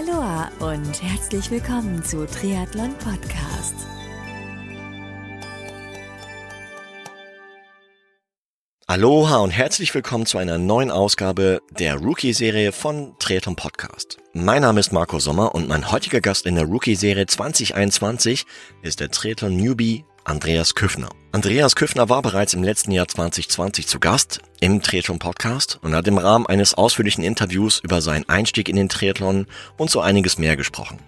Aloha und herzlich willkommen zu Triathlon Podcast. Aloha und herzlich willkommen zu einer neuen Ausgabe der Rookie-Serie von Triathlon Podcast. Mein Name ist Marco Sommer und mein heutiger Gast in der Rookie-Serie 2021 ist der Triathlon Newbie Andreas Küffner. Andreas Küffner war bereits im letzten Jahr 2020 zu Gast im Triathlon Podcast und hat im Rahmen eines ausführlichen Interviews über seinen Einstieg in den Triathlon und so einiges mehr gesprochen.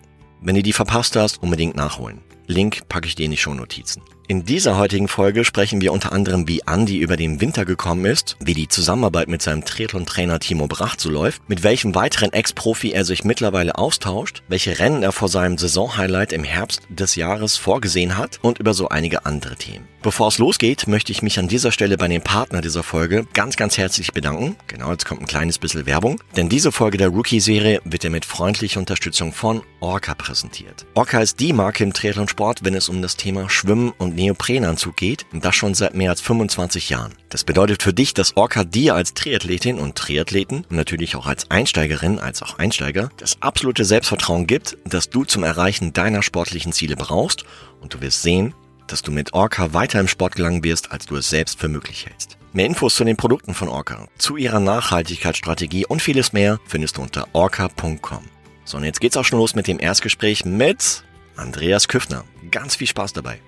Wenn du die verpasst hast, unbedingt nachholen. Link packe ich dir in die Shownotizen. In dieser heutigen Folge sprechen wir unter anderem, wie Andy über den Winter gekommen ist, wie die Zusammenarbeit mit seinem Triathlon-Trainer Timo Bracht so läuft, mit welchem weiteren Ex-Profi er sich mittlerweile austauscht, welche Rennen er vor seinem Saisonhighlight im Herbst des Jahres vorgesehen hat und über so einige andere Themen. Bevor es losgeht, möchte ich mich an dieser Stelle bei dem Partner dieser Folge ganz, ganz herzlich bedanken. Genau, jetzt kommt ein kleines bisschen Werbung. Denn diese Folge der Rookie-Serie wird dir mit freundlicher Unterstützung von Orca präsentiert. Orca ist die Marke im Triathlon-Sport, wenn es um das Thema Schwimmen und Neoprenanzug geht und das schon seit mehr als 25 Jahren. Das bedeutet für dich, dass Orca dir als Triathletin und Triathleten und natürlich auch als Einsteigerin, als auch Einsteiger das absolute Selbstvertrauen gibt, das du zum Erreichen deiner sportlichen Ziele brauchst und du wirst sehen, dass du mit Orca weiter im Sport gelangen wirst, als du es selbst für möglich hältst. Mehr Infos zu den Produkten von Orca, zu ihrer Nachhaltigkeitsstrategie und vieles mehr findest du unter orca.com. So, und jetzt geht's auch schon los mit dem Erstgespräch mit Andreas Küffner. Ganz viel Spaß dabei.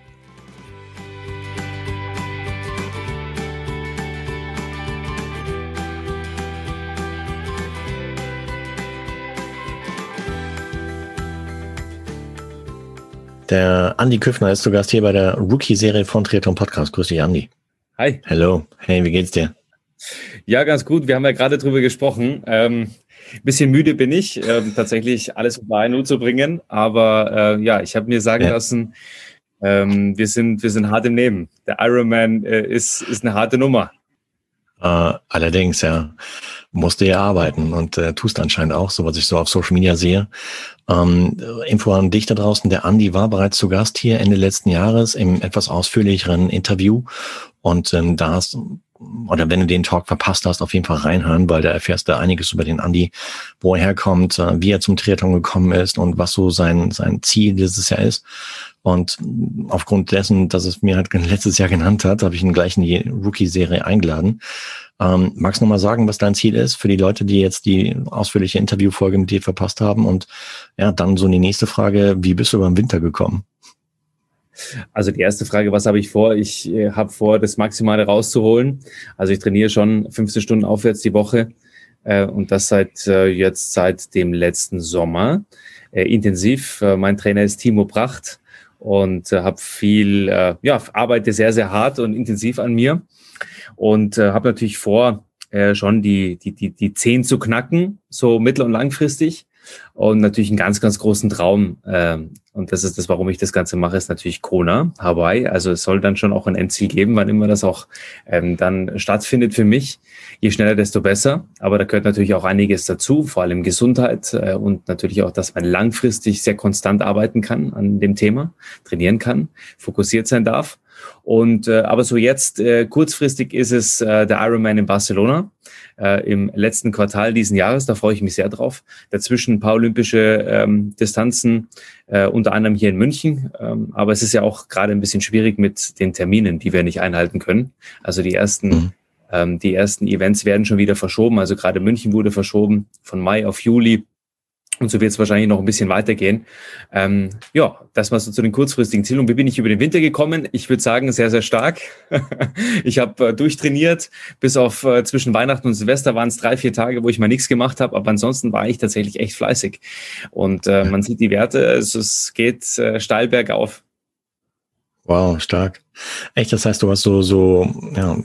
Der Andi Küffner ist zu Gast hier bei der Rookie-Serie von Triathlon Podcast. Grüß dich, Andi. Hi. Hallo. Hey, wie geht's dir? Ja, ganz gut. Wir haben ja gerade drüber gesprochen. Ähm, bisschen müde bin ich, ähm, tatsächlich alles unter einen Hut zu bringen. Aber äh, ja, ich habe mir sagen ja. lassen, ähm, wir, sind, wir sind hart im Nehmen. Der Ironman äh, ist, ist eine harte Nummer. Äh, allerdings, ja musste ja arbeiten und äh, tust anscheinend auch, so was ich so auf Social Media sehe. Ähm, Info an dich da draußen, der Andi war bereits zu Gast hier Ende letzten Jahres im etwas ausführlicheren Interview und ähm, da hast oder wenn du den Talk verpasst hast, auf jeden Fall reinhören, weil da erfährst du einiges über den Andi, wo er herkommt, äh, wie er zum Triathlon gekommen ist und was so sein, sein Ziel dieses Jahr ist. Und aufgrund dessen, dass es mir halt letztes Jahr genannt hat, habe ich ihn gleich in die Rookie-Serie eingeladen. Ähm, magst du nochmal sagen, was dein Ziel ist für die Leute, die jetzt die ausführliche Interviewfolge mit dir verpasst haben? Und ja, dann so die nächste Frage, wie bist du beim Winter gekommen? Also die erste Frage, was habe ich vor? Ich äh, habe vor, das Maximale rauszuholen. Also ich trainiere schon 15 Stunden aufwärts die Woche äh, und das seit äh, jetzt seit dem letzten Sommer äh, intensiv. Äh, mein Trainer ist Timo Pracht und äh, habe viel, äh, ja, arbeite sehr, sehr hart und intensiv an mir und äh, habe natürlich vor, äh, schon die, die, die, die 10 zu knacken, so mittel- und langfristig. Und natürlich einen ganz, ganz großen Traum. Ähm, und das ist das, warum ich das Ganze mache, ist natürlich Kona, Hawaii. Also es soll dann schon auch ein Endziel geben, wann immer das auch ähm, dann stattfindet für mich. Je schneller, desto besser. Aber da gehört natürlich auch einiges dazu, vor allem Gesundheit äh, und natürlich auch, dass man langfristig sehr konstant arbeiten kann an dem Thema, trainieren kann, fokussiert sein darf. Und äh, aber so jetzt äh, kurzfristig ist es äh, der Ironman in Barcelona äh, im letzten Quartal diesen Jahres. Da freue ich mich sehr drauf. Dazwischen ein paar olympische ähm, Distanzen, äh, unter anderem hier in München. Ähm, aber es ist ja auch gerade ein bisschen schwierig mit den Terminen, die wir nicht einhalten können. Also die ersten mhm. ähm, die ersten Events werden schon wieder verschoben. Also gerade München wurde verschoben von Mai auf Juli. Und so wird es wahrscheinlich noch ein bisschen weitergehen. Ähm, ja, das war so zu den kurzfristigen Zielen. Und wie bin ich über den Winter gekommen? Ich würde sagen, sehr, sehr stark. ich habe äh, durchtrainiert. Bis auf äh, zwischen Weihnachten und Silvester waren es drei, vier Tage, wo ich mal nichts gemacht habe. Aber ansonsten war ich tatsächlich echt fleißig. Und äh, man sieht die Werte, also es geht äh, steil bergauf. Wow, stark. Echt, das heißt, du hast so so ja,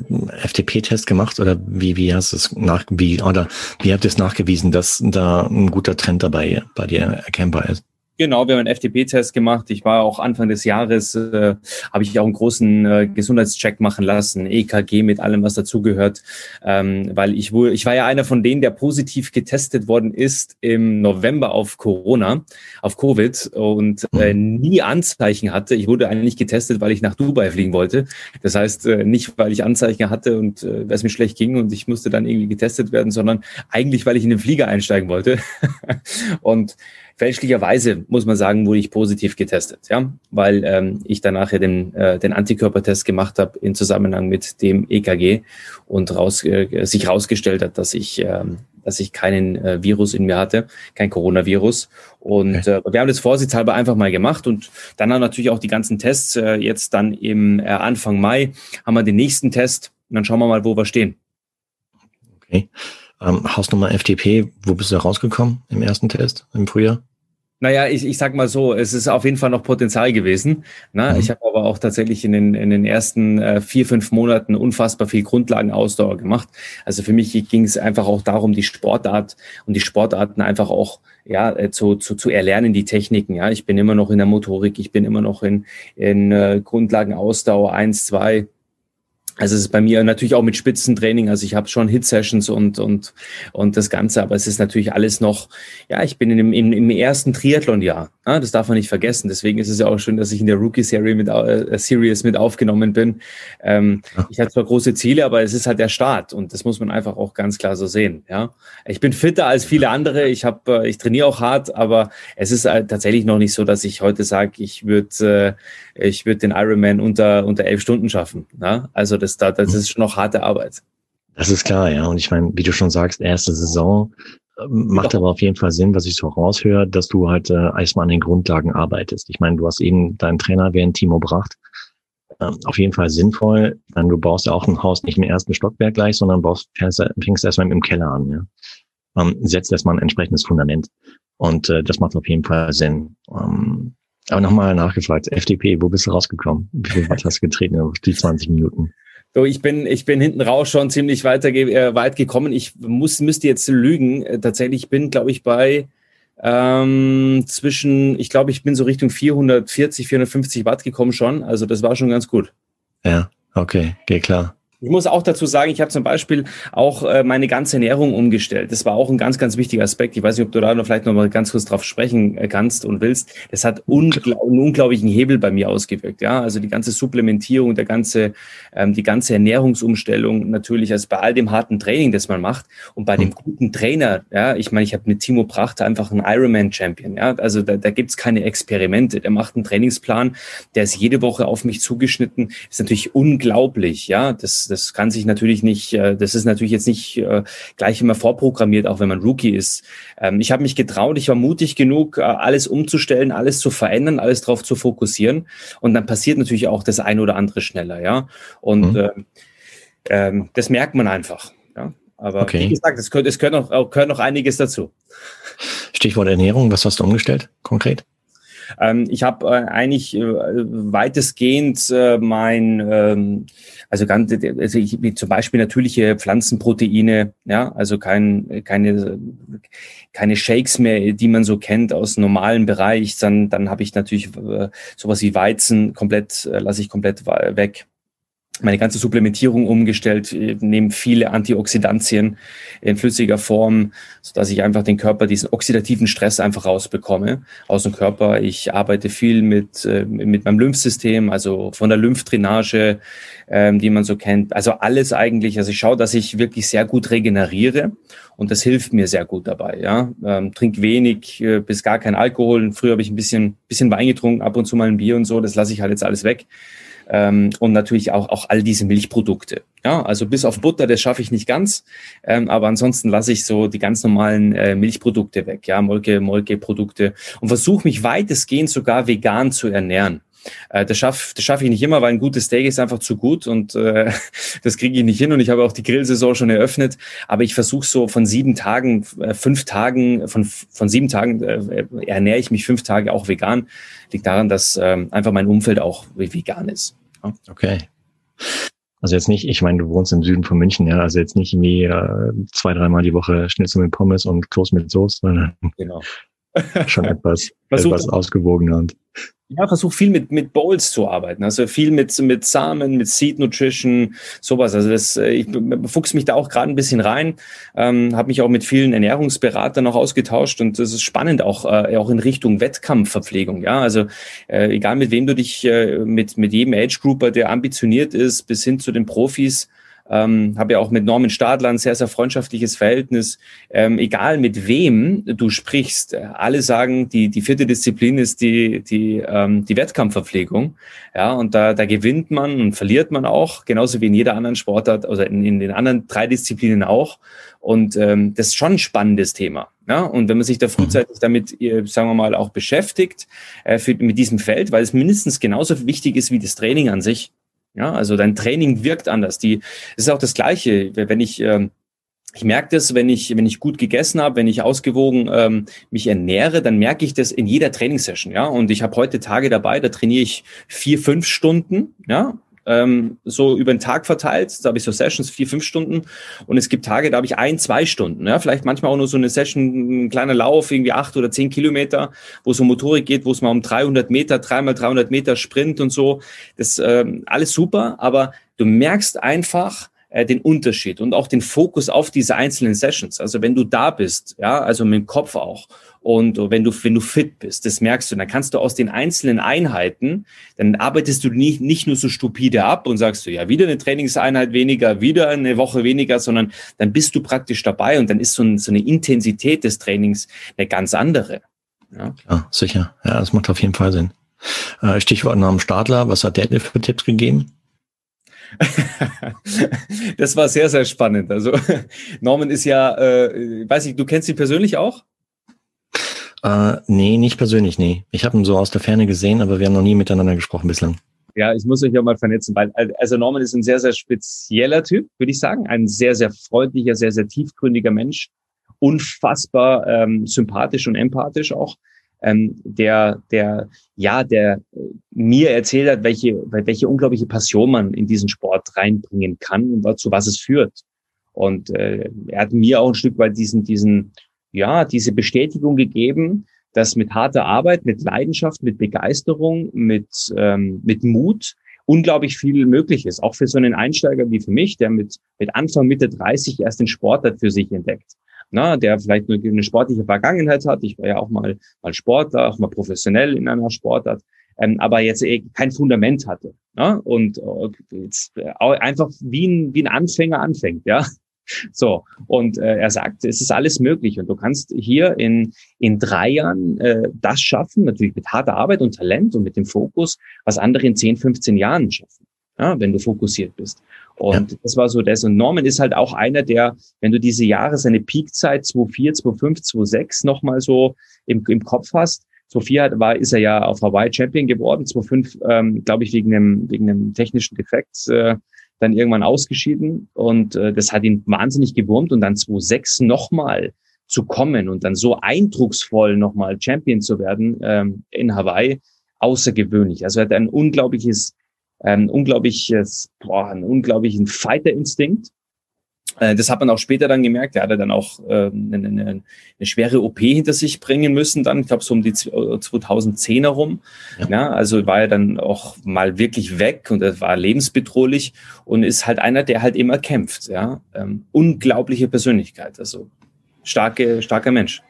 FTP-Test gemacht oder wie wie hast du es nach wie oder wie habt ihr es nachgewiesen, dass da ein guter Trend dabei bei dir erkennbar ist? Genau, wir haben einen FTP-Test gemacht. Ich war auch Anfang des Jahres, äh, habe ich auch einen großen äh, Gesundheitscheck machen lassen, EKG mit allem, was dazugehört, ähm, weil ich wohl, ich war ja einer von denen, der positiv getestet worden ist im November auf Corona, auf Covid und äh, mhm. nie Anzeichen hatte. Ich wurde eigentlich getestet, weil ich nach Dubai fliegen wollte. Das heißt, äh, nicht, weil ich Anzeichen hatte und äh, es mir schlecht ging und ich musste dann irgendwie getestet werden, sondern eigentlich, weil ich in den Flieger einsteigen wollte. und Fälschlicherweise muss man sagen, wurde ich positiv getestet, ja, weil ähm, ich danach ja den, äh, den Antikörpertest gemacht habe in Zusammenhang mit dem EKG und raus, äh, sich rausgestellt hat, dass ich, äh, dass ich keinen äh, Virus in mir hatte, kein Coronavirus. Und okay. äh, wir haben das vorsichtshalber einfach mal gemacht und dann haben natürlich auch die ganzen Tests. Äh, jetzt dann im äh, Anfang Mai haben wir den nächsten Test und dann schauen wir mal, wo wir stehen. Okay. Ähm, Hausnummer FTP, wo bist du da rausgekommen im ersten Test im Frühjahr? Naja, ich, ich sag mal so, es ist auf jeden Fall noch Potenzial gewesen. Ne? Mhm. Ich habe aber auch tatsächlich in den, in den ersten äh, vier, fünf Monaten unfassbar viel Grundlagenausdauer gemacht. Also für mich ging es einfach auch darum, die Sportart und die Sportarten einfach auch ja, äh, zu, zu, zu erlernen, die Techniken. Ja, ich bin immer noch in der Motorik, ich bin immer noch in, in äh, Grundlagenausdauer eins, zwei also es ist bei mir natürlich auch mit Spitzentraining. Also ich habe schon Hit-Sessions und, und, und das Ganze, aber es ist natürlich alles noch, ja, ich bin in dem, im, im ersten Triathlon-Jahr. Ja, das darf man nicht vergessen. Deswegen ist es ja auch schön, dass ich in der Rookie-Serie mit äh, Series mit aufgenommen bin. Ähm, ja. Ich hatte zwar große Ziele, aber es ist halt der Start und das muss man einfach auch ganz klar so sehen. Ja, ich bin fitter als viele andere. Ich habe, äh, ich trainiere auch hart, aber es ist halt tatsächlich noch nicht so, dass ich heute sage, ich würde, äh, ich würde den Ironman unter unter elf Stunden schaffen. Ja? Also das das, das ist schon noch harte Arbeit. Das ist klar, ja. Und ich meine, wie du schon sagst, erste Saison ähm, macht ja. aber auf jeden Fall Sinn, was ich so raushöre, dass du halt äh, erstmal an den Grundlagen arbeitest. Ich meine, du hast eben deinen Trainer während Timo Bracht. Ähm, auf jeden Fall sinnvoll. Dann du baust ja auch ein Haus nicht im ersten Stockwerk gleich, sondern baust, fängst, fängst erstmal im Keller an. Ja? Ähm, setzt erstmal ein entsprechendes Fundament. Und äh, das macht auf jeden Fall Sinn. Ähm, aber nochmal nachgefragt, FDP, wo bist du rausgekommen? Wie viel Watt hast du getreten auf die 20 Minuten? So, ich bin, ich bin hinten raus schon ziemlich weiter, äh, weit gekommen. Ich muss, müsste jetzt lügen. Äh, tatsächlich bin, glaube ich, bei ähm, zwischen, ich glaube, ich bin so Richtung 440, 450 Watt gekommen schon. Also das war schon ganz gut. Ja, okay, geht klar. Ich muss auch dazu sagen, ich habe zum Beispiel auch äh, meine ganze Ernährung umgestellt. Das war auch ein ganz, ganz wichtiger Aspekt. Ich weiß nicht, ob du da noch vielleicht noch mal ganz kurz drauf sprechen äh, kannst und willst. Das hat ungl einen unglaublichen Hebel bei mir ausgewirkt. Ja, also die ganze Supplementierung, der ganze, ähm, die ganze Ernährungsumstellung natürlich, also bei all dem harten Training, das man macht und bei dem guten Trainer. Ja, ich meine, ich habe mit Timo Prachter einfach einen Ironman-Champion. Ja, also da, da gibt's keine Experimente. Der macht einen Trainingsplan, der ist jede Woche auf mich zugeschnitten. Ist natürlich unglaublich. Ja, das das kann sich natürlich nicht, äh, das ist natürlich jetzt nicht äh, gleich immer vorprogrammiert, auch wenn man Rookie ist. Ähm, ich habe mich getraut, ich war mutig genug, äh, alles umzustellen, alles zu verändern, alles darauf zu fokussieren. Und dann passiert natürlich auch das eine oder andere schneller, ja. Und mhm. ähm, das merkt man einfach. Ja? Aber okay. wie gesagt, es gehört, es gehört, noch, gehört noch einiges dazu. Stichwort Ernährung, was hast du umgestellt konkret? Ähm, ich habe äh, eigentlich äh, weitestgehend äh, mein, ähm, also ganz, also ich, wie zum Beispiel natürliche Pflanzenproteine, ja, also kein, keine, keine Shakes mehr, die man so kennt aus normalem Bereich. Dann, dann habe ich natürlich äh, sowas wie Weizen komplett, äh, lasse ich komplett weg meine ganze Supplementierung umgestellt, nehme viele Antioxidantien in flüssiger Form, so dass ich einfach den Körper diesen oxidativen Stress einfach rausbekomme aus dem Körper. Ich arbeite viel mit äh, mit meinem Lymphsystem, also von der Lymphdrainage, ähm, die man so kennt. Also alles eigentlich. Also ich schaue, dass ich wirklich sehr gut regeneriere und das hilft mir sehr gut dabei. Ja, ähm, trink wenig äh, bis gar kein Alkohol. Früher habe ich ein bisschen bisschen Wein getrunken, ab und zu mal ein Bier und so. Das lasse ich halt jetzt alles weg ähm, und natürlich auch, auch all diese Milchprodukte. Ja, also bis auf Butter, das schaffe ich nicht ganz, ähm, aber ansonsten lasse ich so die ganz normalen äh, Milchprodukte weg, ja, Molke, Molke-Produkte und versuche mich weitestgehend sogar vegan zu ernähren. Äh, das schaffe das schaff ich nicht immer, weil ein gutes Steak ist einfach zu gut und äh, das kriege ich nicht hin. Und ich habe auch die Grillsaison schon eröffnet. Aber ich versuche so von sieben Tagen, äh, fünf Tagen, von, von sieben Tagen äh, ernähre ich mich fünf Tage auch vegan. Liegt daran, dass äh, einfach mein Umfeld auch vegan ist. Ja. Okay. Also jetzt nicht, ich meine, du wohnst im Süden von München, ja, also jetzt nicht irgendwie äh, zwei, dreimal die Woche Schnitzel mit Pommes und Toast mit Soße, sondern genau. Schon etwas, etwas ausgewogener und ja, versuche viel mit, mit Bowls zu arbeiten. Also viel mit, mit Samen, mit Seed Nutrition, sowas. Also das, äh, ich fuchs mich da auch gerade ein bisschen rein, ähm, habe mich auch mit vielen Ernährungsberatern noch ausgetauscht und das ist spannend auch, äh, auch in Richtung Wettkampfverpflegung. Ja, also äh, egal mit wem du dich, äh, mit, mit jedem Age Grouper, der ambitioniert ist, bis hin zu den Profis, ähm, habe ja auch mit Norman Stadler ein sehr, sehr freundschaftliches Verhältnis. Ähm, egal mit wem du sprichst, äh, alle sagen, die, die vierte Disziplin ist die, die, ähm, die Wettkampfverpflegung. Ja, und da, da gewinnt man und verliert man auch, genauso wie in jeder anderen Sportart, oder in, in den anderen drei Disziplinen auch. Und ähm, das ist schon ein spannendes Thema. Ja, und wenn man sich da frühzeitig mhm. damit, äh, sagen wir mal, auch beschäftigt, äh, für, mit diesem Feld, weil es mindestens genauso wichtig ist wie das Training an sich, ja, also dein Training wirkt anders. Die, es ist auch das Gleiche, wenn ich, ähm, ich merke das, wenn ich, wenn ich gut gegessen habe, wenn ich ausgewogen ähm, mich ernähre, dann merke ich das in jeder Trainingssession, ja. Und ich habe heute Tage dabei, da trainiere ich vier, fünf Stunden, ja, ähm, so über den Tag verteilt. Da habe ich so Sessions, vier, fünf Stunden. Und es gibt Tage, da habe ich ein, zwei Stunden. Ja? Vielleicht manchmal auch nur so eine Session, ein kleiner Lauf, irgendwie acht oder zehn Kilometer, wo es um Motorik geht, wo es mal um 300 Meter, dreimal 300 Meter Sprint und so. Das ähm, alles super, aber du merkst einfach, äh, den Unterschied und auch den Fokus auf diese einzelnen Sessions. Also wenn du da bist, ja, also mit dem Kopf auch und wenn du, wenn du fit bist, das merkst du, dann kannst du aus den einzelnen Einheiten, dann arbeitest du nicht, nicht nur so stupide ab und sagst du, ja, wieder eine Trainingseinheit weniger, wieder eine Woche weniger, sondern dann bist du praktisch dabei und dann ist so, ein, so eine Intensität des Trainings eine ganz andere. Ja, Klar, sicher. Ja, das macht auf jeden Fall Sinn. Äh, Stichwort Namen Stadler, was hat der dir für Tipps gegeben? das war sehr, sehr spannend. Also Norman ist ja, äh, weiß ich, du kennst ihn persönlich auch? Äh, nee, nicht persönlich, nee. Ich habe ihn so aus der Ferne gesehen, aber wir haben noch nie miteinander gesprochen bislang. Ja, ich muss euch ja mal vernetzen, weil also Norman ist ein sehr, sehr spezieller Typ, würde ich sagen. Ein sehr, sehr freundlicher, sehr, sehr tiefgründiger Mensch. Unfassbar ähm, sympathisch und empathisch auch. Ähm, der, der, ja, der mir erzählt hat, welche, welche unglaubliche Passion man in diesen Sport reinbringen kann und zu was es führt. Und äh, er hat mir auch ein Stück weit diesen, diesen ja, diese Bestätigung gegeben, dass mit harter Arbeit, mit Leidenschaft, mit Begeisterung, mit, ähm, mit Mut unglaublich viel möglich ist. Auch für so einen Einsteiger wie für mich, der mit, mit Anfang, Mitte 30 erst den Sport hat für sich entdeckt. Na, der vielleicht nur eine sportliche Vergangenheit hat. Ich war ja auch mal, mal Sportler, auch mal professionell in einer Sportart, ähm, aber jetzt eh kein Fundament hatte. Na? Und äh, jetzt einfach wie ein, wie ein Anfänger anfängt, ja. So, und äh, er sagt, es ist alles möglich und du kannst hier in, in drei Jahren äh, das schaffen, natürlich mit harter Arbeit und Talent und mit dem Fokus, was andere in 10, 15 Jahren schaffen, ja, wenn du fokussiert bist. Und ja. das war so das. Und Norman ist halt auch einer, der, wenn du diese Jahre, seine Peakzeit 2004, 2005, 2006 nochmal so im, im Kopf hast, 2004 war, ist er ja auf Hawaii Champion geworden, 2005, ähm, glaube ich, wegen einem, wegen einem technischen Defekt äh, dann irgendwann ausgeschieden und äh, das hat ihn wahnsinnig gewurmt und dann 2006 nochmal zu kommen und dann so eindrucksvoll nochmal Champion zu werden ähm, in Hawaii, außergewöhnlich. Also er hat ein unglaubliches, ähm, unglaubliches, boah, einen unglaublichen Fighter-Instinkt das hat man auch später dann gemerkt. Er hatte dann auch äh, eine, eine, eine schwere OP hinter sich bringen müssen, dann, ich glaube, so um die 2010 herum. Ja. ja. also war er dann auch mal wirklich weg und er war lebensbedrohlich und ist halt einer, der halt immer kämpft. Ja, ähm, unglaubliche Persönlichkeit, also starke, starker Mensch.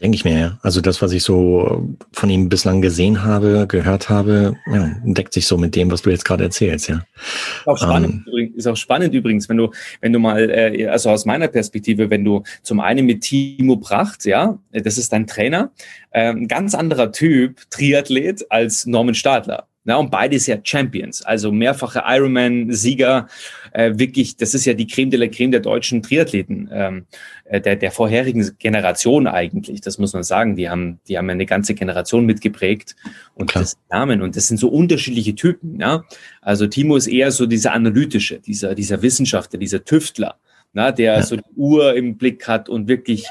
Denke ich mir, ja. Also das, was ich so von ihm bislang gesehen habe, gehört habe, ja, deckt sich so mit dem, was du jetzt gerade erzählst, ja. Ist auch spannend, ähm, ist auch spannend übrigens, wenn du, wenn du mal, äh, also aus meiner Perspektive, wenn du zum einen mit Timo Pracht, ja, das ist dein Trainer, äh, ein ganz anderer Typ, Triathlet als Norman Stadler. Ja, und beides ja Champions, also mehrfache Ironman-Sieger, äh, wirklich, das ist ja die Creme de la Creme der deutschen Triathleten, ähm, äh, der, der vorherigen Generation eigentlich, das muss man sagen. Die haben, die haben eine ganze Generation mitgeprägt und Klar. das Namen. Und das sind so unterschiedliche Typen, ja. Also Timo ist eher so dieser analytische, dieser, dieser Wissenschaftler, dieser Tüftler, na, der ja. so die Uhr im Blick hat und wirklich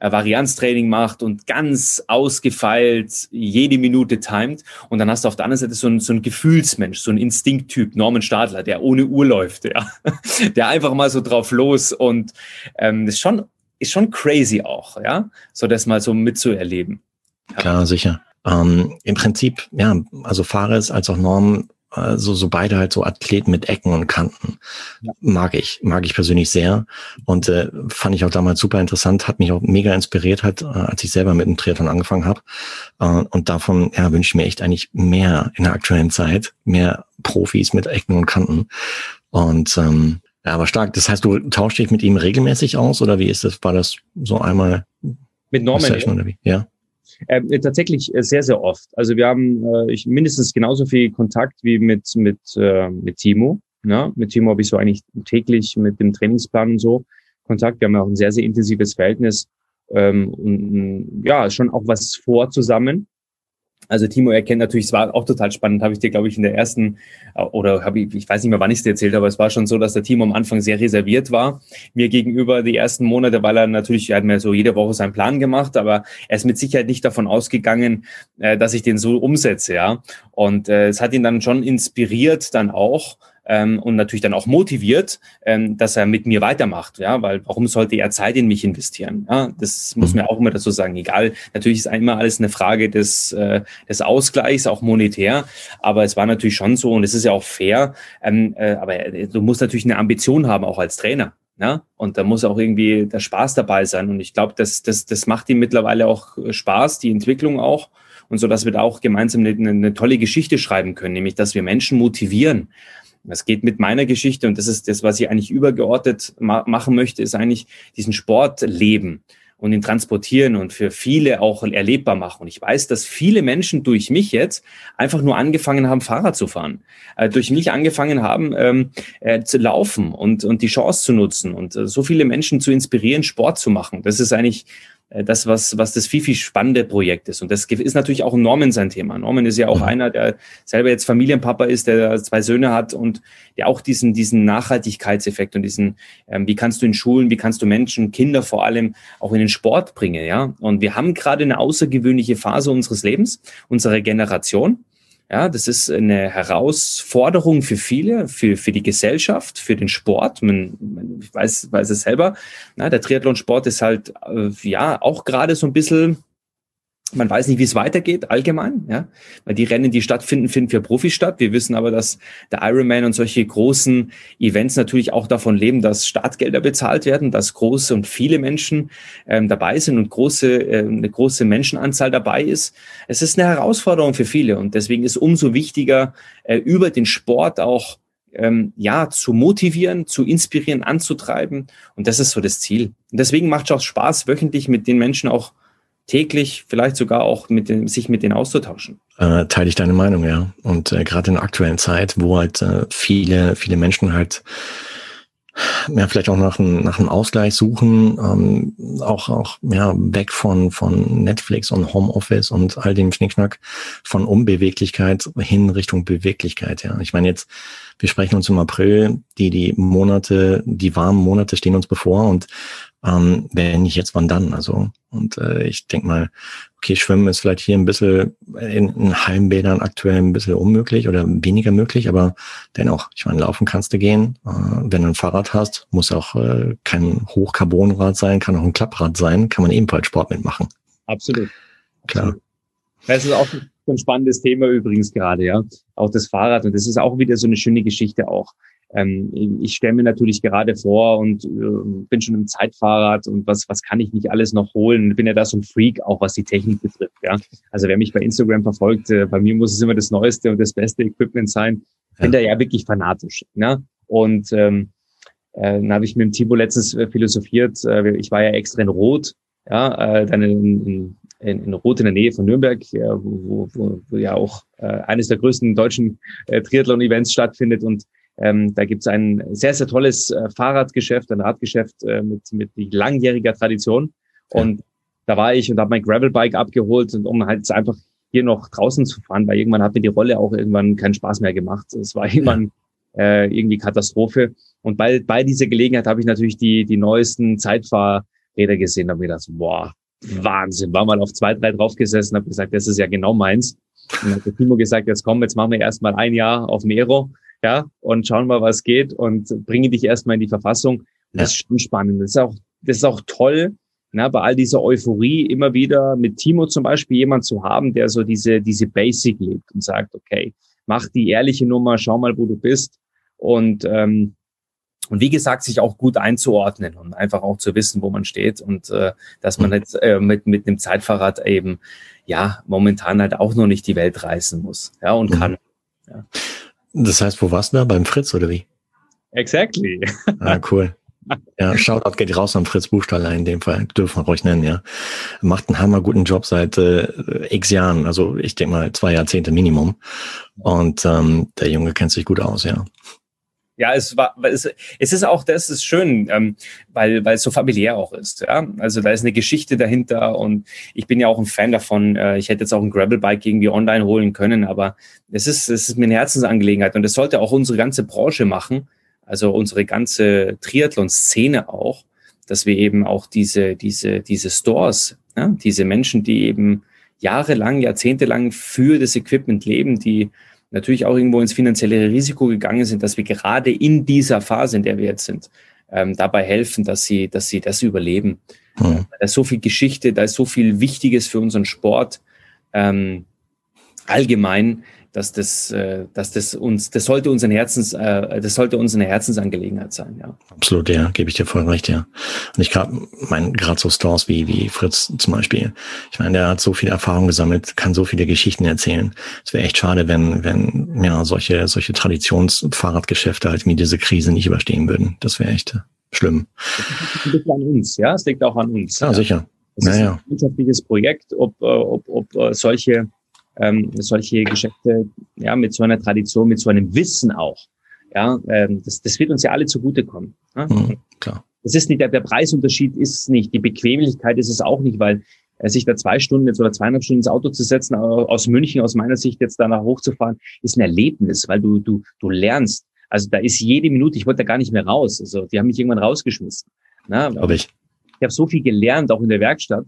Varianztraining macht und ganz ausgefeilt jede Minute timet. Und dann hast du auf der anderen Seite so ein, so ein Gefühlsmensch, so ein Instinkttyp, Norman Stadler, der ohne Uhr läuft, ja. der einfach mal so drauf los und ähm, ist schon, ist schon crazy auch, ja, so das mal so mitzuerleben. Klar, sicher. Ähm, Im Prinzip, ja, also Fares als auch Norm also so beide halt so Athleten mit Ecken und Kanten. Ja. Mag ich, mag ich persönlich sehr. Und äh, fand ich auch damals super interessant, hat mich auch mega inspiriert, halt, äh, als ich selber mit dem Triathlon angefangen habe. Äh, und davon ja, wünsche ich mir echt eigentlich mehr in der aktuellen Zeit, mehr Profis mit Ecken und Kanten. Und ähm, ja, aber stark. Das heißt, du tauschst dich mit ihm regelmäßig aus oder wie ist das? War das so einmal? Mit Norman? Wie? Ja. Ähm, äh, tatsächlich äh, sehr, sehr oft. Also wir haben äh, ich, mindestens genauso viel Kontakt wie mit, mit, äh, mit Timo. Ja? Mit Timo habe ich so eigentlich täglich mit dem Trainingsplan und so Kontakt. Wir haben auch ein sehr, sehr intensives Verhältnis ähm, und ja, schon auch was vor zusammen. Also Timo erkennt natürlich, es war auch total spannend, habe ich dir, glaube ich, in der ersten, äh, oder habe ich, ich weiß nicht mehr, wann ich es dir erzählt habe, aber es war schon so, dass der Timo am Anfang sehr reserviert war, mir gegenüber die ersten Monate, weil er natürlich, er hat mir so jede Woche seinen Plan gemacht, aber er ist mit Sicherheit nicht davon ausgegangen, äh, dass ich den so umsetze, ja. Und äh, es hat ihn dann schon inspiriert, dann auch, ähm, und natürlich dann auch motiviert, ähm, dass er mit mir weitermacht. Ja, weil warum sollte er Zeit in mich investieren? Ja, das muss man auch immer dazu sagen. Egal, natürlich ist immer alles eine Frage des, äh, des Ausgleichs, auch monetär. Aber es war natürlich schon so und es ist ja auch fair. Ähm, äh, aber äh, du musst natürlich eine Ambition haben, auch als Trainer. Ja, und da muss auch irgendwie der Spaß dabei sein. Und ich glaube, das, das, das macht ihm mittlerweile auch Spaß, die Entwicklung auch. Und so, dass wir da auch gemeinsam eine, eine tolle Geschichte schreiben können, nämlich, dass wir Menschen motivieren. Das geht mit meiner Geschichte und das ist das, was ich eigentlich übergeordnet ma machen möchte, ist eigentlich diesen Sport leben und ihn transportieren und für viele auch erlebbar machen. Und ich weiß, dass viele Menschen durch mich jetzt einfach nur angefangen haben, Fahrrad zu fahren, äh, durch mich angefangen haben, ähm, äh, zu laufen und, und die Chance zu nutzen und äh, so viele Menschen zu inspirieren, Sport zu machen. Das ist eigentlich das, was, was das viel, viel spannende Projekt ist. Und das ist natürlich auch Norman sein Thema. Norman ist ja auch einer, der selber jetzt Familienpapa ist, der zwei Söhne hat und der auch diesen, diesen Nachhaltigkeitseffekt und diesen, ähm, wie kannst du in Schulen, wie kannst du Menschen, Kinder vor allem auch in den Sport bringen, ja. Und wir haben gerade eine außergewöhnliche Phase unseres Lebens, unserer Generation. Ja, das ist eine Herausforderung für viele, für, für die Gesellschaft, für den Sport. Man, man weiß, weiß es selber. Na, der Triathlonsport ist halt, äh, ja, auch gerade so ein bisschen man weiß nicht, wie es weitergeht allgemein, ja, weil die Rennen, die stattfinden, finden für Profis statt. Wir wissen aber, dass der Ironman und solche großen Events natürlich auch davon leben, dass Startgelder bezahlt werden, dass große und viele Menschen ähm, dabei sind und große äh, eine große Menschenanzahl dabei ist. Es ist eine Herausforderung für viele und deswegen ist umso wichtiger äh, über den Sport auch ähm, ja zu motivieren, zu inspirieren, anzutreiben und das ist so das Ziel. Und deswegen macht es auch Spaß, wöchentlich mit den Menschen auch täglich vielleicht sogar auch mit dem, sich mit denen auszutauschen. Äh, teile ich deine Meinung, ja. Und äh, gerade in der aktuellen Zeit, wo halt äh, viele, viele Menschen halt ja, vielleicht auch nach, einem nach einem Ausgleich suchen, ähm, auch, auch ja, weg von, von Netflix und Homeoffice und all dem Schnickschnack, von Unbeweglichkeit hin Richtung Beweglichkeit. Ja, ich meine jetzt, wir sprechen uns im April, die die Monate, die warmen Monate stehen uns bevor und ähm, wenn nicht jetzt, wann dann? Also, und äh, ich denke mal, okay, Schwimmen ist vielleicht hier ein bisschen in, in Heimbädern aktuell ein bisschen unmöglich oder weniger möglich, aber dennoch, ich meine, laufen kannst du gehen. Äh, wenn du ein Fahrrad hast, muss auch äh, kein Hochcarbonrad sein, kann auch ein Klapprad sein, kann man ebenfalls Sport mitmachen. Absolut. Klar. Das ist auch ein spannendes Thema übrigens gerade, ja. Auch das Fahrrad. Und das ist auch wieder so eine schöne Geschichte auch ähm, ich stelle mir natürlich gerade vor und äh, bin schon im Zeitfahrrad und was, was kann ich nicht alles noch holen? Bin ja da so ein Freak, auch was die Technik betrifft. Ja? Also wer mich bei Instagram verfolgt, äh, bei mir muss es immer das neueste und das beste Equipment sein. Ja. Bin da ja wirklich fanatisch. Ne? Und ähm, äh, dann habe ich mit dem Timo letztens äh, philosophiert. Äh, ich war ja extra in Rot, ja, äh, dann in, in, in, in Rot in der Nähe von Nürnberg, ja, wo, wo, wo ja auch äh, eines der größten deutschen äh, Triathlon-Events stattfindet. Und ähm, da gibt es ein sehr, sehr tolles äh, Fahrradgeschäft, ein Radgeschäft äh, mit, mit langjähriger Tradition. Und ja. da war ich und habe mein Gravelbike abgeholt, und um halt einfach hier noch draußen zu fahren, weil irgendwann hat mir die Rolle auch irgendwann keinen Spaß mehr gemacht. Es war irgendwann äh, irgendwie Katastrophe. Und bei, bei dieser Gelegenheit habe ich natürlich die, die neuesten Zeitfahrräder gesehen und habe mir gedacht, boah, Wahnsinn. War mal auf zwei, drei draufgesessen, habe gesagt, das ist ja genau meins. Und dann hat der Timo gesagt, jetzt komm, jetzt machen wir erstmal ein Jahr auf Mero ja, und schauen mal, was geht und bringe dich erstmal in die Verfassung. Das ist schon spannend. Das ist auch, das ist auch toll, na, bei all dieser Euphorie immer wieder mit Timo zum Beispiel jemand zu haben, der so diese, diese Basic lebt und sagt, okay, mach die ehrliche Nummer, schau mal, wo du bist. Und, ähm, und wie gesagt, sich auch gut einzuordnen und einfach auch zu wissen, wo man steht und äh, dass man jetzt äh, mit, mit einem Zeitfahrrad eben ja momentan halt auch noch nicht die Welt reißen muss ja, und kann. Ja. Das heißt, wo warst du da? Beim Fritz oder wie? Exactly. Ah, cool. Ja, Shoutout geht raus an Fritz Buchstaller in dem Fall, dürfen wir ruhig nennen, ja. Macht einen hammerguten Job seit äh, x Jahren, also ich denke mal zwei Jahrzehnte Minimum. Und ähm, der Junge kennt sich gut aus, ja. Ja, es war, es, es ist auch, das ist schön, ähm, weil, weil es so familiär auch ist. Ja, also da ist eine Geschichte dahinter und ich bin ja auch ein Fan davon. Äh, ich hätte jetzt auch ein Gravelbike irgendwie online holen können, aber es ist, es ist mir eine Herzensangelegenheit und das sollte auch unsere ganze Branche machen, also unsere ganze Triathlon-Szene auch, dass wir eben auch diese, diese, diese Stores, ja, diese Menschen, die eben jahrelang, jahrzehntelang für das Equipment leben, die natürlich auch irgendwo ins finanzielle Risiko gegangen sind, dass wir gerade in dieser Phase, in der wir jetzt sind, ähm, dabei helfen, dass sie, dass sie das überleben. Mhm. Da ist so viel Geschichte, da ist so viel Wichtiges für unseren Sport ähm, allgemein, dass das, äh, dass das uns, das sollte uns ein Herzens, äh, das sollte uns eine Herzensangelegenheit sein, ja. Absolut, ja, gebe ich dir voll recht, ja. Und ich gerade, mein, gerade so Stores wie, wie Fritz zum Beispiel. Ich meine, der hat so viel Erfahrung gesammelt, kann so viele Geschichten erzählen. Es wäre echt schade, wenn, wenn, ja, solche, solche Traditionsfahrradgeschäfte halt mir diese Krise nicht überstehen würden. Das wäre echt schlimm. Das liegt an uns, ja. Es liegt auch an uns. Ja, ja. sicher. Es naja. ist ein wirtschaftliches Projekt, ob, äh, ob, ob äh, solche ähm, solche Geschäfte ja mit so einer Tradition, mit so einem Wissen auch. Ja, ähm, das, das wird uns ja alle zugutekommen. Ja? Mhm, klar. Das ist nicht der, der Preisunterschied ist nicht, die Bequemlichkeit ist es auch nicht, weil äh, sich da zwei Stunden jetzt oder zweieinhalb Stunden ins Auto zu setzen, aus München, aus meiner Sicht jetzt danach hochzufahren, ist ein Erlebnis, weil du, du, du lernst. Also da ist jede Minute, ich wollte da gar nicht mehr raus. Also die haben mich irgendwann rausgeschmissen. Na, Aber ich. Ich habe so viel gelernt, auch in der Werkstatt.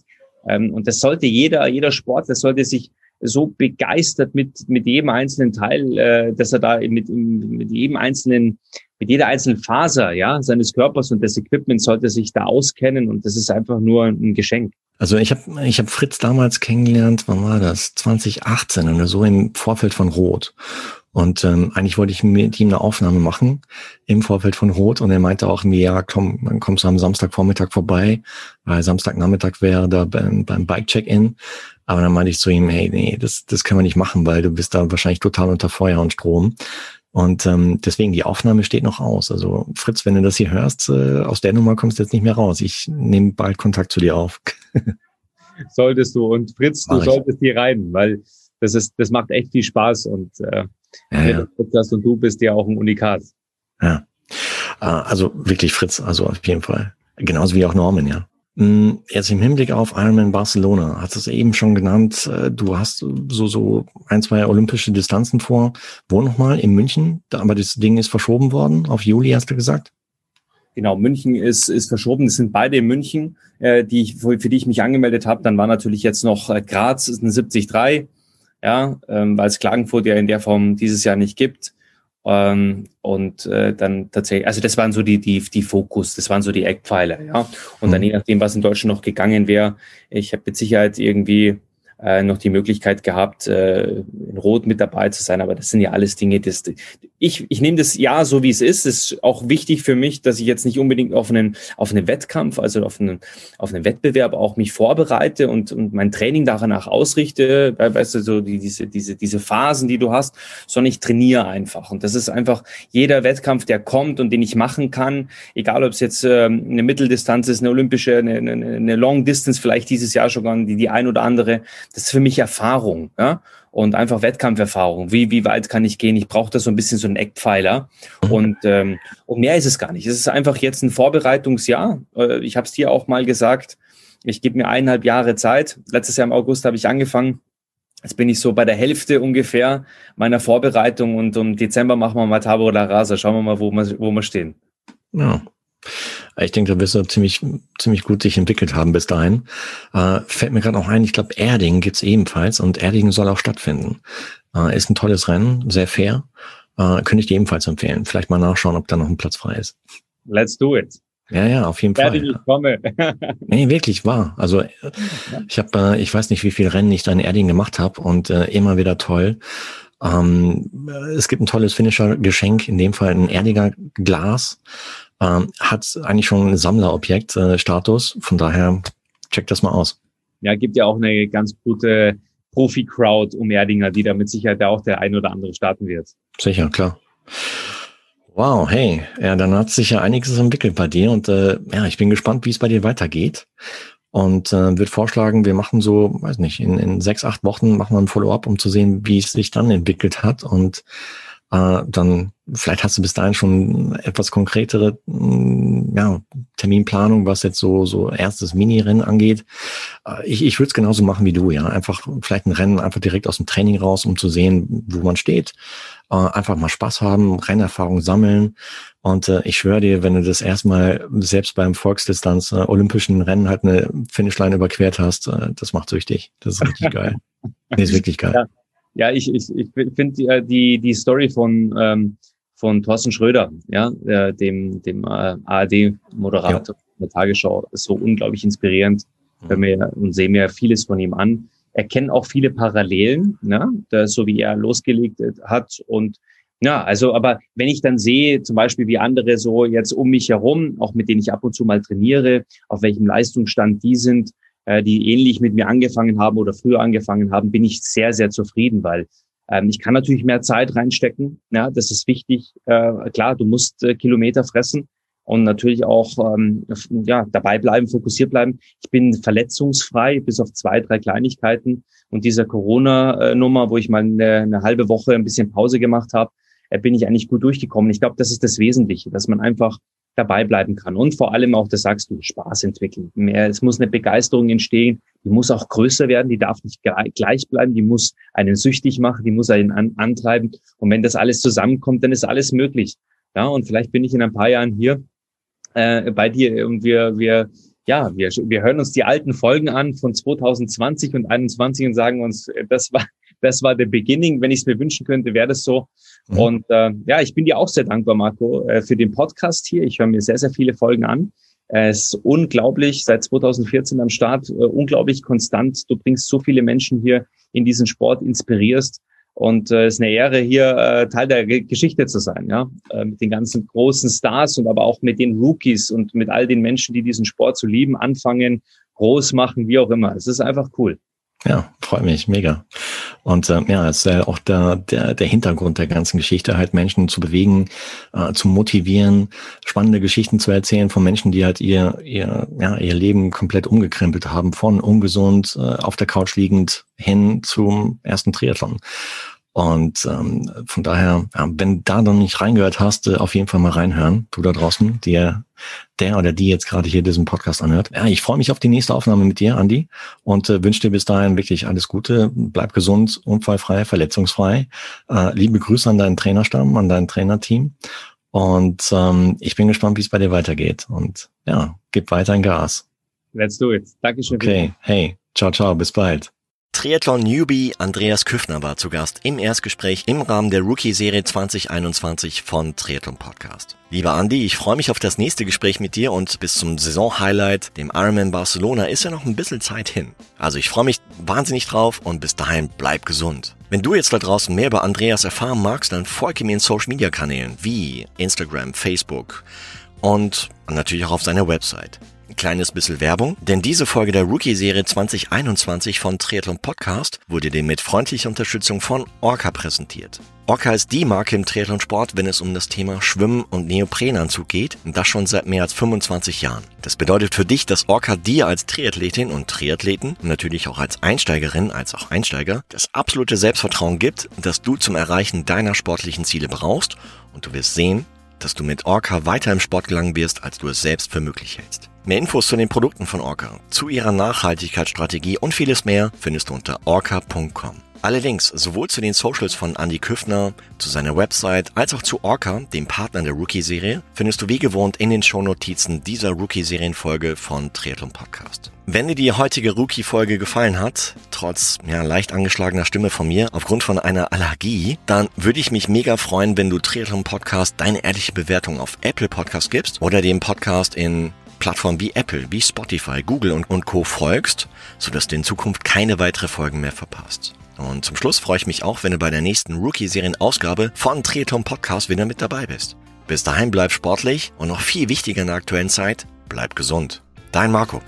Ähm, und das sollte jeder, jeder Sport, das sollte sich so begeistert mit, mit jedem einzelnen Teil, äh, dass er da mit, mit jedem einzelnen, mit jeder einzelnen Faser ja, seines Körpers und des Equipments sollte sich da auskennen und das ist einfach nur ein Geschenk. Also ich habe ich hab Fritz damals kennengelernt, wann war das? 2018 oder so im Vorfeld von Rot. Und ähm, eigentlich wollte ich mit ihm eine Aufnahme machen im Vorfeld von Rot und er meinte auch mir, ja komm, dann kommst du am Samstagvormittag vorbei, weil Samstagnachmittag wäre da beim, beim Bike-Check-In. Aber dann meinte ich zu ihm, hey, nee, das, das können wir nicht machen, weil du bist da wahrscheinlich total unter Feuer und Strom. Und ähm, deswegen, die Aufnahme steht noch aus. Also Fritz, wenn du das hier hörst, äh, aus der Nummer kommst du jetzt nicht mehr raus. Ich nehme bald Kontakt zu dir auf. solltest du. Und Fritz, du Mach solltest hier rein, weil das ist, das macht echt viel Spaß und äh, ja, ja. Podcast und du bist ja auch ein Unikat. Ja. Äh, also wirklich Fritz, also auf jeden Fall. Genauso wie auch Norman, ja. Hm, jetzt im Hinblick auf Ironman Barcelona, hast du es eben schon genannt, äh, du hast so, so ein, zwei olympische Distanzen vor. Wo nochmal? In München? Aber das Ding ist verschoben worden, auf Juli hast du gesagt? Genau, München ist, ist verschoben. Das sind beide in München, äh, die ich, für, für die ich mich angemeldet habe. Dann war natürlich jetzt noch äh, Graz, ist ein 73, ja, ähm, weil es Klagenfurt ja in der Form dieses Jahr nicht gibt. Ähm, und äh, dann tatsächlich, also das waren so die, die, die Fokus, das waren so die Eckpfeiler, ja. Und dann mhm. je nachdem, was in Deutschland noch gegangen wäre, ich habe mit Sicherheit irgendwie äh, noch die Möglichkeit gehabt, äh, in Rot mit dabei zu sein. Aber das sind ja alles Dinge, das, ich, ich nehme das ja so, wie es ist. Es ist auch wichtig für mich, dass ich jetzt nicht unbedingt auf einen, auf einen Wettkampf, also auf einen, auf einen Wettbewerb auch mich vorbereite und, und mein Training danach ausrichte. Weißt du, so die, diese, diese, diese Phasen, die du hast, sondern ich trainiere einfach. Und das ist einfach jeder Wettkampf, der kommt und den ich machen kann, egal ob es jetzt äh, eine Mitteldistanz ist, eine olympische, eine, eine, eine Long Distance, vielleicht dieses Jahr schon die, die ein oder andere, das ist für mich Erfahrung, ja. Und einfach Wettkampferfahrung. Wie, wie weit kann ich gehen? Ich brauche da so ein bisschen so einen Eckpfeiler. Mhm. Und, ähm, und mehr ist es gar nicht. Es ist einfach jetzt ein Vorbereitungsjahr. Äh, ich habe es dir auch mal gesagt. Ich gebe mir eineinhalb Jahre Zeit. Letztes Jahr im August habe ich angefangen. Jetzt bin ich so bei der Hälfte ungefähr meiner Vorbereitung und im Dezember machen wir mal Tabula Rasa. Schauen wir mal, wo wir, wo wir stehen. Ja. Ich denke, da wirst du ziemlich, ziemlich gut sich entwickelt haben bis dahin. Äh, fällt mir gerade auch ein, ich glaube, Erding gibt's ebenfalls und Erding soll auch stattfinden. Äh, ist ein tolles Rennen, sehr fair. Äh, könnte ich dir ebenfalls empfehlen. Vielleicht mal nachschauen, ob da noch ein Platz frei ist. Let's do it. Ja, ja, auf jeden Fall. Ich komme. nee, wirklich wahr. Also ich habe, äh, ich weiß nicht, wie viele Rennen ich da in Erding gemacht habe und äh, immer wieder toll. Ähm, es gibt ein tolles Finisher-Geschenk, in dem Fall ein Erdiger Glas. Ähm, hat eigentlich schon ein Sammlerobjekt-Status. Äh, Von daher check das mal aus. Ja, gibt ja auch eine ganz gute Profi-Crowd um Erdinger, die da mit Sicherheit auch der ein oder andere starten wird. Sicher, klar. Wow, hey, ja, dann hat sich ja einiges entwickelt bei dir und äh, ja, ich bin gespannt, wie es bei dir weitergeht und äh, würde vorschlagen, wir machen so, weiß nicht, in, in sechs, acht Wochen machen wir ein Follow-up, um zu sehen, wie es sich dann entwickelt hat und äh, dann vielleicht hast du bis dahin schon etwas konkretere mm, ja, Terminplanung, was jetzt so so erstes Mini-Rennen angeht. Äh, ich ich würde es genauso machen wie du, ja. Einfach vielleicht ein Rennen einfach direkt aus dem Training raus, um zu sehen, wo man steht. Äh, einfach mal Spaß haben, Rennerfahrung sammeln. Und äh, ich schwöre dir, wenn du das erstmal selbst beim Volksdistanz äh, olympischen Rennen halt eine Finishline überquert hast, äh, das macht süchtig. Das ist richtig geil. Nee, ist wirklich geil. Ja. Ja, ich, ich, ich finde die, äh, die, die Story von, ähm, von Thorsten Schröder, ja, äh, dem, dem äh, ARD-Moderator ja. der Tagesschau, ist so unglaublich inspirierend. Mhm. Wenn wir und sehen mir vieles von ihm an. Er kennt auch viele Parallelen, ne, das, so wie er losgelegt hat. Und ja, also, aber wenn ich dann sehe, zum Beispiel, wie andere so jetzt um mich herum, auch mit denen ich ab und zu mal trainiere, auf welchem Leistungsstand die sind, äh, die ähnlich mit mir angefangen haben oder früher angefangen haben, bin ich sehr, sehr zufrieden, weil ähm, ich kann natürlich mehr Zeit reinstecken. Ja, das ist wichtig. Äh, klar, du musst äh, Kilometer fressen und natürlich auch ähm, ja, dabei bleiben, fokussiert bleiben. Ich bin verletzungsfrei, bis auf zwei, drei Kleinigkeiten. Und dieser Corona-Nummer, wo ich mal eine, eine halbe Woche ein bisschen Pause gemacht habe, äh, bin ich eigentlich gut durchgekommen. Ich glaube, das ist das Wesentliche, dass man einfach dabei bleiben kann. Und vor allem auch, das sagst du, Spaß entwickeln. Mehr, es muss eine Begeisterung entstehen, die muss auch größer werden, die darf nicht gleich bleiben, die muss einen süchtig machen, die muss einen an, antreiben. Und wenn das alles zusammenkommt, dann ist alles möglich. Ja, und vielleicht bin ich in ein paar Jahren hier äh, bei dir und wir, wir, ja, wir, wir hören uns die alten Folgen an von 2020 und 21 und sagen uns, das war, das war der Beginning. Wenn ich es mir wünschen könnte, wäre das so. Mhm. Und äh, ja, ich bin dir auch sehr dankbar, Marco, äh, für den Podcast hier. Ich höre mir sehr, sehr viele Folgen an. Es ist unglaublich, seit 2014 am Start, äh, unglaublich konstant. Du bringst so viele Menschen hier in diesen Sport, inspirierst. Und äh, es ist eine Ehre, hier äh, Teil der G Geschichte zu sein, ja, äh, mit den ganzen großen Stars und aber auch mit den Rookies und mit all den Menschen, die diesen Sport zu lieben, anfangen, groß machen, wie auch immer. Es ist einfach cool. Ja, freut mich, mega. Und äh, ja, es ist ja auch der, der, der Hintergrund der ganzen Geschichte, halt Menschen zu bewegen, äh, zu motivieren, spannende Geschichten zu erzählen von Menschen, die halt ihr, ihr, ja, ihr Leben komplett umgekrempelt haben, von ungesund äh, auf der Couch liegend hin zum ersten Triathlon. Und ähm, von daher, wenn da noch nicht reingehört hast, auf jeden Fall mal reinhören, du da draußen, der, der oder die jetzt gerade hier diesen Podcast anhört. Ja, ich freue mich auf die nächste Aufnahme mit dir, Andi, und äh, wünsche dir bis dahin wirklich alles Gute. Bleib gesund, unfallfrei, verletzungsfrei. Äh, liebe Grüße an deinen Trainerstamm, an dein Trainerteam. Und ähm, ich bin gespannt, wie es bei dir weitergeht. Und ja, gib weiter ein Gas. Let's do it. Dankeschön. Okay, hey, ciao, ciao, bis bald. Triathlon-Newbie Andreas Küffner war zu Gast im Erstgespräch im Rahmen der Rookie-Serie 2021 von Triathlon Podcast. Lieber Andi, ich freue mich auf das nächste Gespräch mit dir und bis zum Saison-Highlight, dem Ironman Barcelona, ist ja noch ein bisschen Zeit hin. Also ich freue mich wahnsinnig drauf und bis dahin bleib gesund. Wenn du jetzt da draußen mehr über Andreas erfahren magst, dann folge mir in Social-Media-Kanälen wie Instagram, Facebook und natürlich auch auf seiner Website kleines bisschen Werbung, denn diese Folge der Rookie-Serie 2021 von Triathlon Podcast wurde dir mit freundlicher Unterstützung von Orca präsentiert. Orca ist die Marke im Triathlonsport, wenn es um das Thema Schwimmen und Neoprenanzug geht, und das schon seit mehr als 25 Jahren. Das bedeutet für dich, dass Orca dir als Triathletin und Triathleten und natürlich auch als Einsteigerin, als auch Einsteiger, das absolute Selbstvertrauen gibt, das du zum Erreichen deiner sportlichen Ziele brauchst und du wirst sehen, dass du mit Orca weiter im Sport gelangen wirst, als du es selbst für möglich hältst. Mehr Infos zu den Produkten von Orca, zu ihrer Nachhaltigkeitsstrategie und vieles mehr findest du unter orca.com. Alle Links sowohl zu den Socials von Andy Küffner, zu seiner Website, als auch zu Orca, dem Partner der Rookie-Serie, findest du wie gewohnt in den Shownotizen dieser Rookie-Serienfolge von Triathlon Podcast. Wenn dir die heutige Rookie-Folge gefallen hat, trotz ja, leicht angeschlagener Stimme von mir, aufgrund von einer Allergie, dann würde ich mich mega freuen, wenn du Triathlon Podcast deine ehrliche Bewertung auf Apple Podcast gibst oder dem Podcast in Plattformen wie Apple, wie Spotify, Google und, und Co. folgst, sodass du in Zukunft keine weitere Folgen mehr verpasst. Und zum Schluss freue ich mich auch, wenn du bei der nächsten Rookie-Serien-Ausgabe von Triathlon Podcast wieder mit dabei bist. Bis dahin bleib sportlich und noch viel wichtiger in der aktuellen Zeit, bleib gesund. Dein Marco.